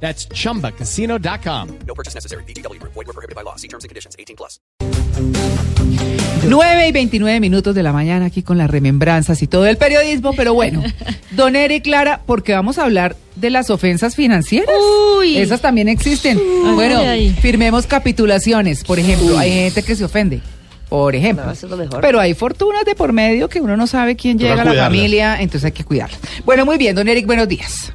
That's chumbacasino.com. No purchase necessary. BGW. Void were prohibited by law. See terms and conditions. 18 plus. 9 y 29 minutos de la mañana aquí con las remembranzas y todo el periodismo, pero bueno, don Eric Clara, porque vamos a hablar de las ofensas financieras. Uy. Esas también existen. bueno, ay. firmemos capitulaciones, por ejemplo, hay gente que se ofende. Por ejemplo, No, eso es lo mejor. pero hay fortunas de por medio que uno no sabe quién llega a la familia, entonces hay que cuidarlas. Bueno, muy bien, don Eric, buenos días.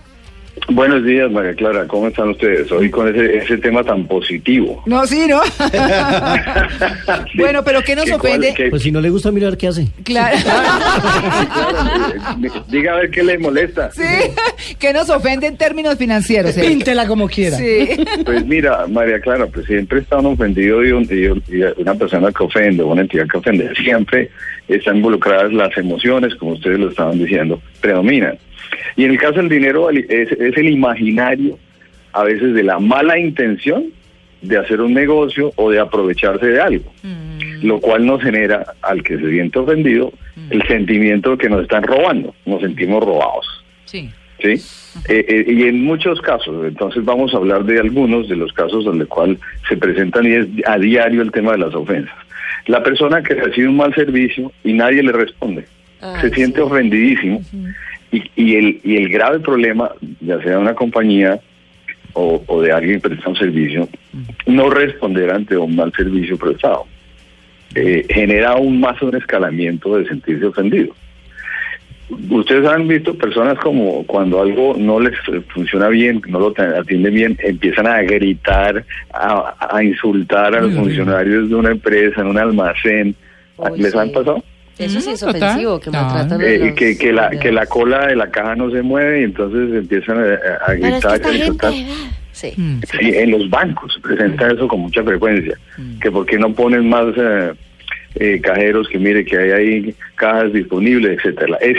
Buenos días, María Clara. ¿Cómo están ustedes? Hoy con ese, ese tema tan positivo. No, sí, ¿no? Bueno, pero ¿qué nos ¿Qué cuál- ofende? qué- Pues si no le gusta mirar, ¿qué hace? Claro. Diga a ver qué le molesta. Sí, ¿qué nos ofende en términos financieros? Eric? Píntela como quiera. Sí. Pues mira, María Clara, pues siempre está un ofendido y, un- y un- y una persona que ofende, una entidad que ofende. Siempre están involucradas las emociones, como ustedes lo estaban diciendo, predominan. Y en el caso del dinero es, es el imaginario, a veces de la mala intención de hacer un negocio o de aprovecharse de algo. lo cual nos genera al que se siente ofendido el sentimiento de que nos están robando, nos sentimos robados. Sí. ¿sí? Eh, eh, y en muchos casos, entonces vamos a hablar de algunos de los casos donde cual se presentan y es a diario el tema de las ofensas. La persona que recibe un mal servicio y nadie le responde, Ay, se siente sí. ofendidísimo y, y, el, y el grave problema, ya sea de una compañía o, o de alguien que presta un servicio, no responder ante un mal servicio prestado. Eh, genera aún más un escalamiento de sentirse ofendido. Ustedes han visto personas como cuando algo no les funciona bien, no lo atienden bien, empiezan a gritar, a, a insultar a los funcionarios de una empresa, en un almacén. ¿Les han pasado? Eso sí es Total. ofensivo, que maltratan Eh, los que, que, la, que la cola de la caja no se mueve y entonces empiezan a, a Pero es que gritar. esta a. Sí. Mm. Sí, en los bancos se presenta eso con mucha frecuencia. Que por qué no ponen más eh, eh, cajeros que mire que hay ahí cajas disponibles, etcétera. Es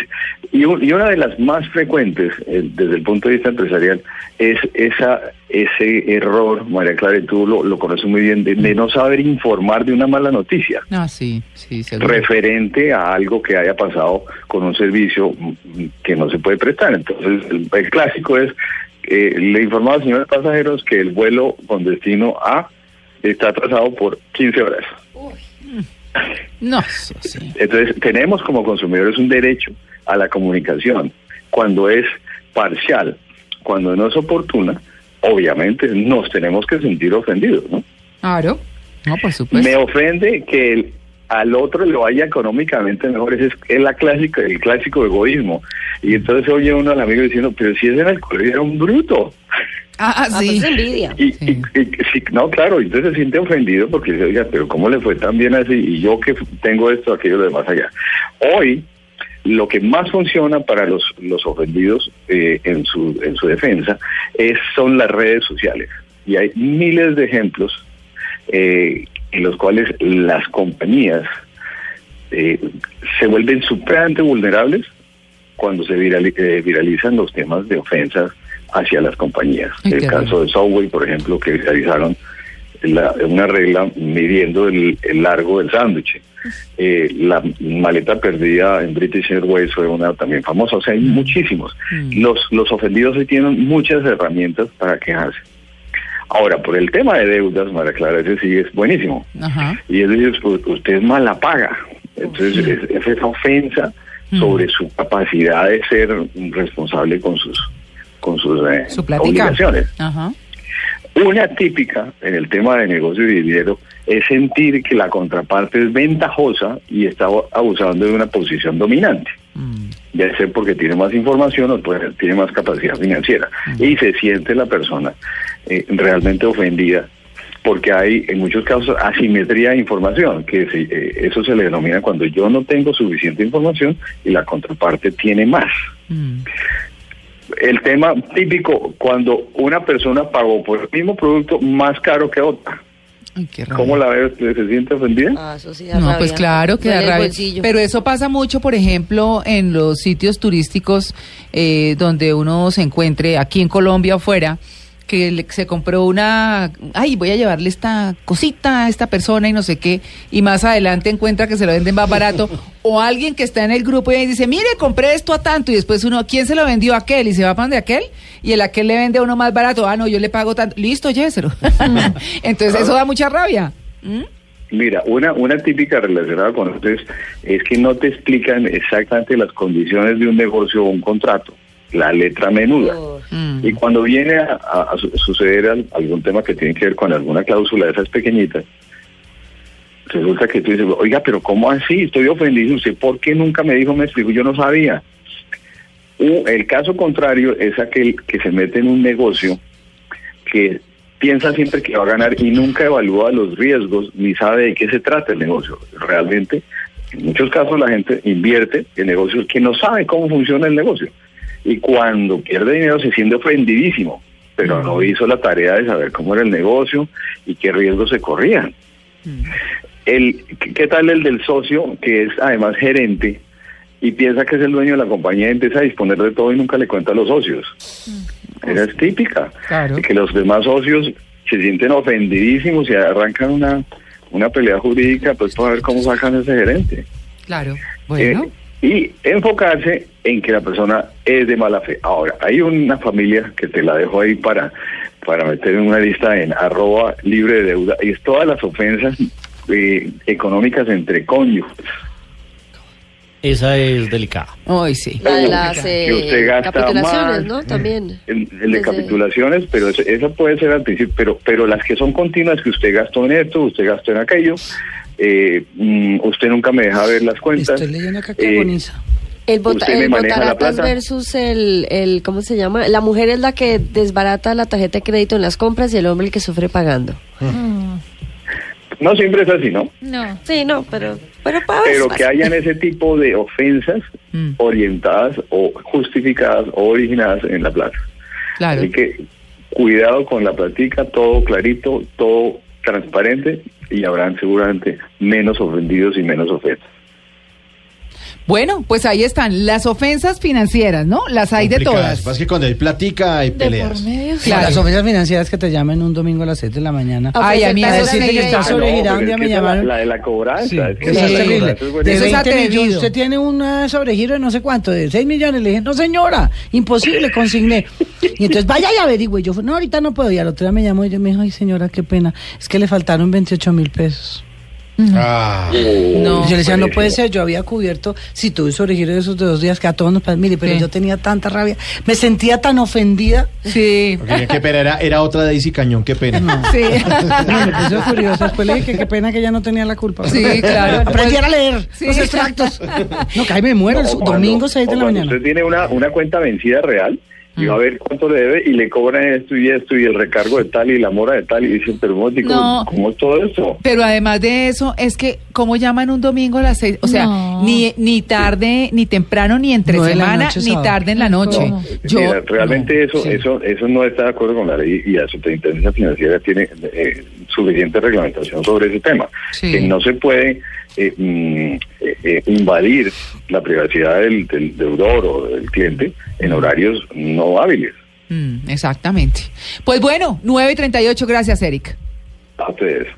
y, un- y una de las más frecuentes eh, desde el punto de vista empresarial es esa ese error, María Clara, y tú lo, lo conoces muy bien, de, de no saber informar de una mala noticia Ah, sí, sí, seguro. referente a algo que haya pasado con un servicio mm, que no se puede prestar. Entonces, el, el clásico es, eh, le informaba al señor pasajeros que el vuelo con destino A está atrasado por 15 horas. No, sí. Entonces, tenemos como consumidores un derecho a la comunicación. Cuando es parcial, cuando no es oportuna, obviamente nos tenemos que sentir ofendidos, ¿no? Claro. No, por supuesto. Me ofende que el- al otro le vaya económicamente mejor. Ese es, es la clásica, el clásico egoísmo. Y entonces oye uno al amigo diciendo, pero si ese en el colegio era un bruto. Ah, Ah, sí. pues es envidia. Y, Sí. y- y- sí, no, claro, y entonces se siente ofendido porque dice, oiga, pero ¿cómo le fue tan bien así? Y yo que tengo esto, aquello, lo demás allá. Hoy, lo que más funciona para los, los ofendidos eh, en, su, en su defensa es, son las redes sociales. Y hay miles de ejemplos eh, en los cuales las compañías eh, se vuelven supremamente vulnerables cuando se virali- eh, viralizan los temas de ofensas hacia las compañías. Ay, el caso de Subway, por ejemplo, que viralizaron la- una regla midiendo el, el largo del sándwich. Eh, la maleta perdida en British Airways fue una también famosa. O sea, hay muchísimos. Los, los ofendidos hoy tienen muchas herramientas para quejarse. Ahora, por el tema de deudas, María Clara, ese sí es buenísimo. Ajá. Y es decir, usted es mala paga. Entonces, es, es esa ofensa sobre su capacidad de ser responsable con sus con sus eh, Su obligaciones. Ajá. Una típica en el tema de negocio y dinero es sentir que la contraparte es ventajosa y está abusando de una posición dominante. Mm. Ya sea porque tiene más información o puede- tiene más capacidad financiera. Y se siente la persona eh, realmente ofendida porque hay en muchos casos asimetría de información, que se- eh, eso se le denomina cuando yo no tengo suficiente información y la contraparte tiene más. Mm. El tema típico, cuando una persona pagó por el mismo producto más caro que otra. Ay, qué. ¿Cómo la ve usted? ¿Se siente ofendida? Ah, eso sí da No, rabia. pues claro que da rabia. Pero eso pasa mucho, por ejemplo, en los sitios turísticos eh, donde uno se encuentre aquí en Colombia o fuera, que le- se compró una, ay, voy a llevarle esta cosita a esta persona y no sé qué, y más adelante encuentra que se lo venden más barato, o alguien que está en el grupo y dice, mire, compré esto a tanto, y después uno, ¿quién se lo vendió a aquel? Y se va para donde aquel, y el aquel le vende a uno más barato, ah, no, yo le pago tanto, listo, lléveselo. Entonces eso da mucha rabia. ¿Mm? Mira, una, una típica relacionada con esto es, es que no te explican exactamente las condiciones de un negocio o un contrato, la letra menuda. Mm. Y cuando viene a, a- a su- suceder al- algún tema que tiene que ver con alguna cláusula de esas pequeñitas, resulta que tú dices, oiga, pero ¿cómo así? Estoy ofendido. ¿Usted por qué nunca me dijo, me explicó? Yo no sabía. U- el caso contrario es aquel que se mete en un negocio que piensa siempre que va a ganar y nunca evalúa los riesgos ni sabe de qué se trata el negocio. Realmente, en muchos casos la gente invierte en negocios que no sabe cómo funciona el negocio. Y cuando pierde dinero se siente ofendidísimo, pero no hizo la tarea de saber cómo era el negocio y qué riesgos se corrían. El, ¿qué- ¿Qué tal el del socio que es además gerente y piensa que es el dueño de la compañía y empieza a disponer de todo y nunca le cuenta a los socios? Esa es típica. Claro. Que los demás socios se sienten ofendidísimos y arrancan una, una pelea jurídica pues para ver cómo sacan a ese gerente. Claro. Bueno. Eh, y enfocarse en que la persona es de mala fe. Ahora, hay una familia que te la dejo ahí para, para meter en una lista en arroba libre de deuda, y es todas las ofensas eh, económicas entre cónyuges. Esa es delicada. Hoy sí. La de las eh, Que usted gasta capitulaciones, más. ¿no? También. El, el de Desde- capitulaciones, pero ese- esa puede ser al principio, pero, pero las que son continuas, que usted gastó en esto, usted gastó en aquello, eh, mm, usted nunca me deja ver las cuentas. Estoy leyendo acá eh, que agoniza. El, bota, ¿Usted me el maneja la botaratas plata? versus el, el, ¿cómo se llama? La mujer es la que desbarata la tarjeta de crédito en las compras y el hombre el que sufre pagando. No siempre es así, ¿no? No. Sí, no, pero, pero pero que hayan ese tipo de ofensas Mm. orientadas o justificadas o originadas en la plata. Claro. Así que cuidado con la platica, todo clarito, todo transparente y habrán seguramente menos ofendidos y menos ofensas. Bueno, pues ahí están las ofensas financieras, ¿no? Las hay de todas. Pasa es que cuando hay platica hay De peleas. por medio. Claro. Las ofensas financieras que te llamen un domingo a las 6 de la mañana. Ay, a mí sí me llamaron. La, de la cobranza. Sí, es que es terrible. De Eso buenísima. es 20 millones, atrevido. usted tiene un sobregiro de no sé cuánto, de 6 millones. Le dije, no señora, imposible, consigné. Y entonces vaya y averigüe. Y Yo, no, ahorita no puedo. Y al otro día me llamó y yo me dijo, ay señora, qué pena. Es que le faltaron 28 mil pesos. Ah, No. Yo le decía, no puede ser, yo había cubierto, si tuve sobregiro de esos de dos días, que a todos nos pasa, mire, pero Sí. yo tenía tanta rabia, me sentía tan ofendida. Sí. qué pena, era, era otra Daisy Cañón, qué pena. Sí. No, me puse furiosa. Después le dije que qué pena que ella no tenía la culpa. Sí, claro. Aprendiera a leer Sí. los extractos. No, que ahí me muero, el No, su- cuando- domingo 6 de la mañana. Usted tiene una, una cuenta vencida real y va a ver cuánto le debe y le cobran esto y esto y el recargo de tal y la mora de tal y dicen, pero momentico, No. ¿cómo es todo esto? Pero además de eso, es que, ¿cómo llaman un domingo a las seis? O sea, No. ni, ni tarde, ni temprano, ni entre la semana, noche, ni tarde en la noche. No. Yo, Mira, realmente no, eso, sí. eso, eso no está de acuerdo con la ley y la superintendencia financiera tiene eh, suficiente reglamentación sobre ese tema. Sí. Que no se puede eh, mm, eh, eh, invadir la privacidad del, del deudor o del cliente en horarios no hábiles. Mm, exactamente. Pues bueno, 9 y 38, gracias, Eric. A ustedes.